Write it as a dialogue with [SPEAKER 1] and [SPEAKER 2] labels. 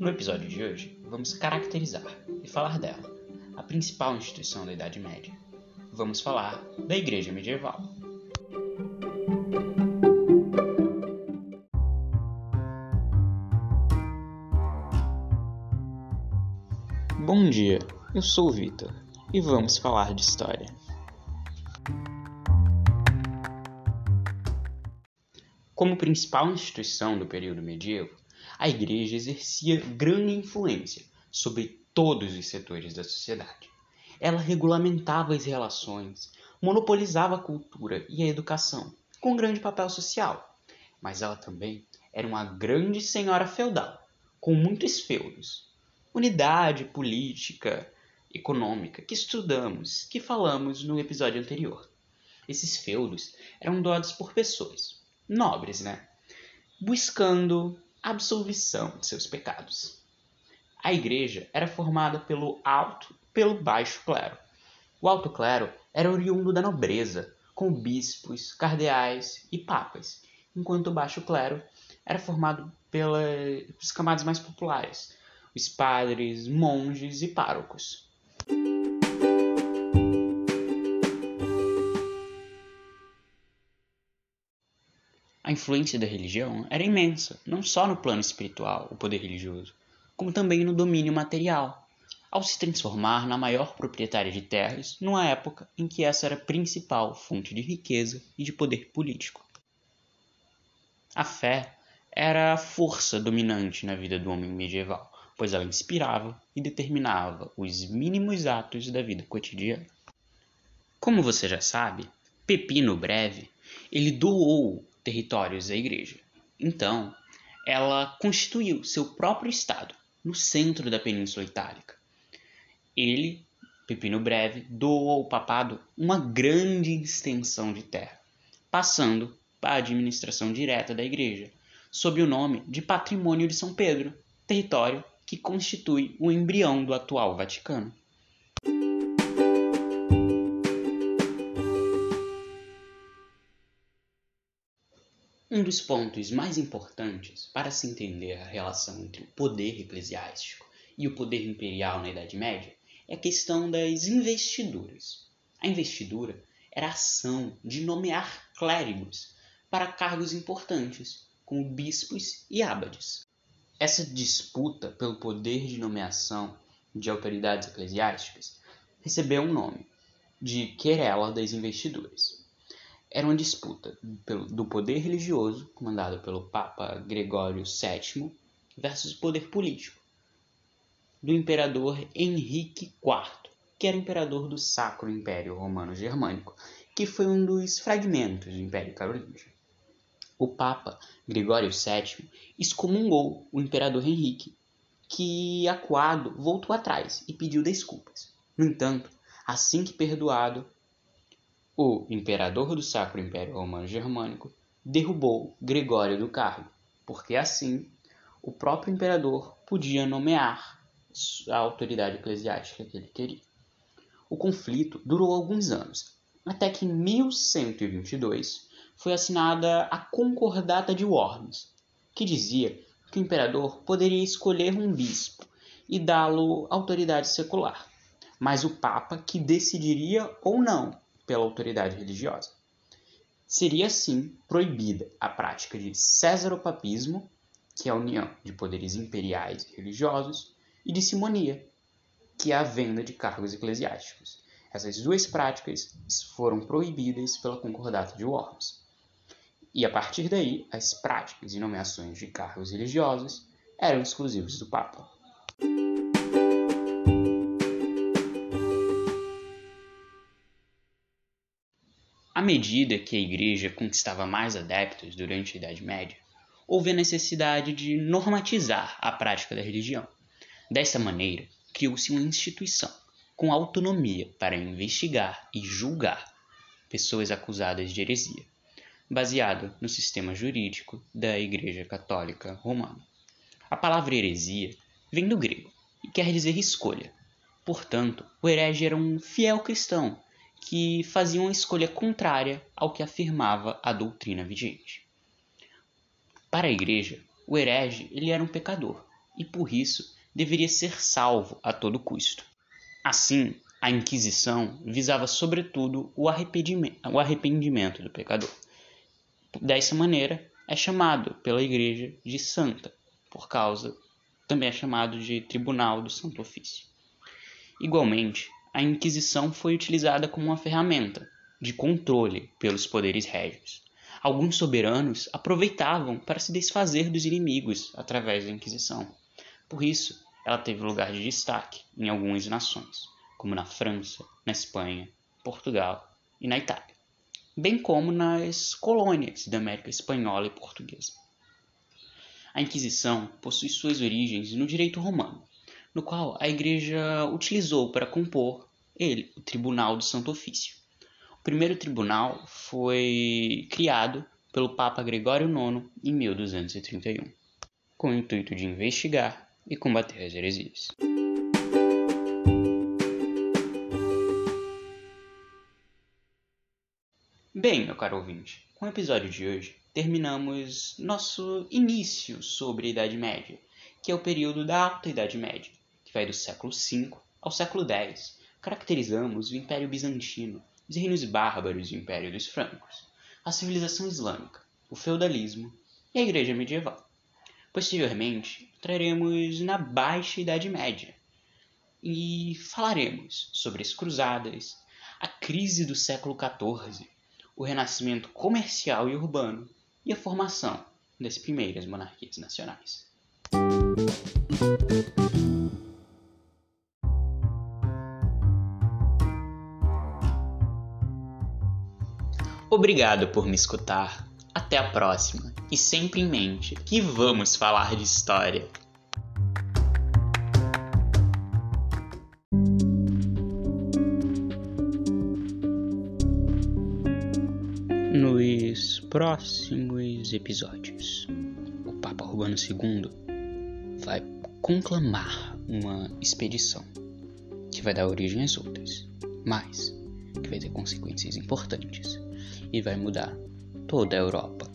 [SPEAKER 1] No episódio de hoje, vamos caracterizar e falar dela, a principal instituição da Idade Média. Vamos falar da Igreja Medieval. Bom dia, eu sou o Vitor e vamos falar de história. Como principal instituição do período medieval, a Igreja exercia grande influência sobre todos os setores da sociedade. Ela regulamentava as relações, monopolizava a cultura e a educação, com grande papel social. Mas ela também era uma grande senhora feudal, com muitos feudos, unidade política, econômica, que estudamos, que falamos no episódio anterior. Esses feudos eram doados por pessoas, nobres, né? Buscando absolvição de seus pecados. A igreja era formada pelo alto e pelo baixo clero. O alto clero era oriundo da nobreza, com bispos, cardeais e papas, enquanto o baixo clero era formado pelas camadas mais populares, os padres, monges e párocos. A influência da religião era imensa, não só no plano espiritual, o poder religioso, como também no domínio material, ao se transformar na maior proprietária de terras numa época em que essa era a principal fonte de riqueza e de poder político. A fé era a força dominante na vida do homem medieval, pois ela inspirava e determinava os mínimos atos da vida cotidiana. Como você já sabe, Pepino Breve, ele doou territórios à igreja. Então, ela constituiu seu próprio estado no centro da Península Itálica. Ele, Pepino Breve, doou ao papado uma grande extensão de terra, passando para a administração direta da igreja, sob o nome de Patrimônio de São Pedro, território que constitui o embrião do atual Vaticano. Um dos pontos mais importantes para se entender a relação entre o poder eclesiástico e o poder imperial na Idade Média é a questão das investiduras. A investidura era a ação de nomear clérigos para cargos importantes, como bispos e abades. Essa disputa pelo poder de nomeação de autoridades eclesiásticas recebeu um nome, de querela das investiduras era uma disputa do poder religioso, comandado pelo Papa Gregório VII, versus o poder político do imperador Henrique IV, que era imperador do Sacro Império Romano Germânico, que foi um dos fragmentos do Império Carolíngio. O Papa Gregório VII excomungou o imperador Henrique, que, acuado, voltou atrás e pediu desculpas. No entanto, assim que perdoado, o imperador do Sacro Império Romano Germânico derrubou Gregório do cargo, porque assim o próprio imperador podia nomear a autoridade eclesiástica que ele queria. O conflito durou alguns anos, até que em 1122 foi assinada a Concordata de Worms, que dizia que o imperador poderia escolher um bispo e dá-lo autoridade secular, mas o papa que decidiria ou não pela autoridade religiosa. Seria assim proibida a prática de cesaropapismo, que é a união de poderes imperiais e religiosos, e de simonia, que é a venda de cargos eclesiásticos. Essas duas práticas foram proibidas pela Concordata de Worms. E a partir daí, as práticas e nomeações de cargos religiosos eram exclusivos do Papa. À medida que a igreja conquistava mais adeptos durante a Idade Média, houve a necessidade de normatizar a prática da religião. Desta maneira, criou-se uma instituição com autonomia para investigar e julgar pessoas acusadas de heresia, baseado no sistema jurídico da Igreja Católica Romana. A palavra heresia vem do grego e quer dizer escolha. Portanto, o herege era um fiel cristão que faziam uma escolha contrária ao que afirmava a doutrina vigente. Para a igreja, o herege ele era um pecador e por isso deveria ser salvo a todo custo. Assim, a Inquisição visava sobretudo o arrependimento, o arrependimento do pecador. Dessa maneira, é chamado pela Igreja de Santa, por causa também é chamado de Tribunal do Santo Ofício. Igualmente, a Inquisição foi utilizada como uma ferramenta de controle pelos poderes régios. Alguns soberanos aproveitavam para se desfazer dos inimigos através da Inquisição. Por isso, ela teve lugar de destaque em algumas nações como na França, na Espanha, Portugal e na Itália, bem como nas colônias da América Espanhola e Portuguesa. A Inquisição possui suas origens no direito romano, no qual a Igreja utilizou para compor ele, o Tribunal do Santo Ofício. O primeiro tribunal foi criado pelo Papa Gregório IX em 1231, com o intuito de investigar e combater as heresias. Bem, meu caro ouvinte, com o episódio de hoje terminamos nosso início sobre a Idade Média, que é o período da Alta Idade Média, que vai do século V ao século X. Caracterizamos o Império Bizantino, os reinos bárbaros do Império dos Francos, a civilização islâmica, o feudalismo e a Igreja medieval. Posteriormente, traremos na Baixa Idade Média e falaremos sobre as cruzadas, a crise do século XIV, o renascimento comercial e urbano e a formação das primeiras monarquias nacionais. Obrigado por me escutar. Até a próxima. E sempre em mente que vamos falar de história. Nos próximos episódios, o Papa Urbano II vai conclamar uma expedição que vai dar origem às outras, mas que vai ter consequências importantes e vai mudar toda a Europa